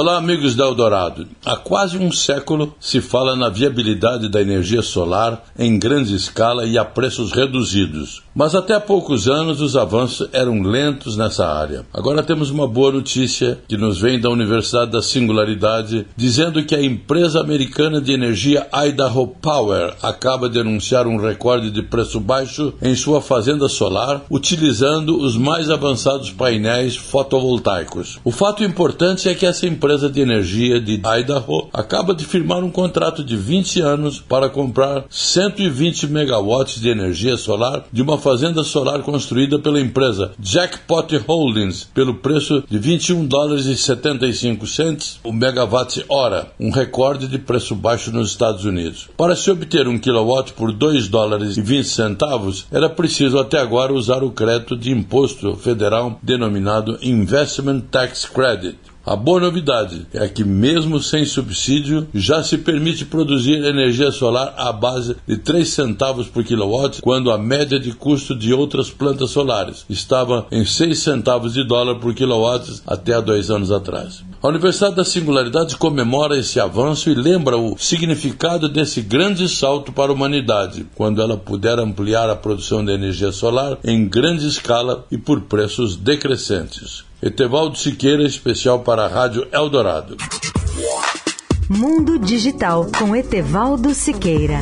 Olá, amigos da Eldorado. Há quase um século se fala na viabilidade da energia solar em grande escala e a preços reduzidos. Mas até há poucos anos os avanços eram lentos nessa área. Agora temos uma boa notícia que nos vem da Universidade da Singularidade, dizendo que a empresa americana de energia Idaho Power acaba de anunciar um recorde de preço baixo em sua fazenda solar, utilizando os mais avançados painéis fotovoltaicos. O fato importante é que essa empresa de energia de Idaho acaba de firmar um contrato de 20 anos para comprar 120 megawatts de energia solar de uma fazenda solar construída pela empresa Jackpot Holdings pelo preço de 21 dólares e 75 cents o megawatt hora, um recorde de preço baixo nos Estados Unidos. Para se obter um kilowatt por 2 dólares e 20 centavos, era preciso até agora usar o crédito de imposto federal denominado Investment Tax Credit a boa novidade é que, mesmo sem subsídio, já se permite produzir energia solar à base de 3 centavos por quilowatt, quando a média de custo de outras plantas solares estava em 6 centavos de dólar por quilowatt até há dois anos atrás. A Universidade da Singularidade comemora esse avanço e lembra o significado desse grande salto para a humanidade, quando ela puder ampliar a produção de energia solar em grande escala e por preços decrescentes. Etevaldo Siqueira, especial para a Rádio Eldorado. Mundo Digital com Etevaldo Siqueira.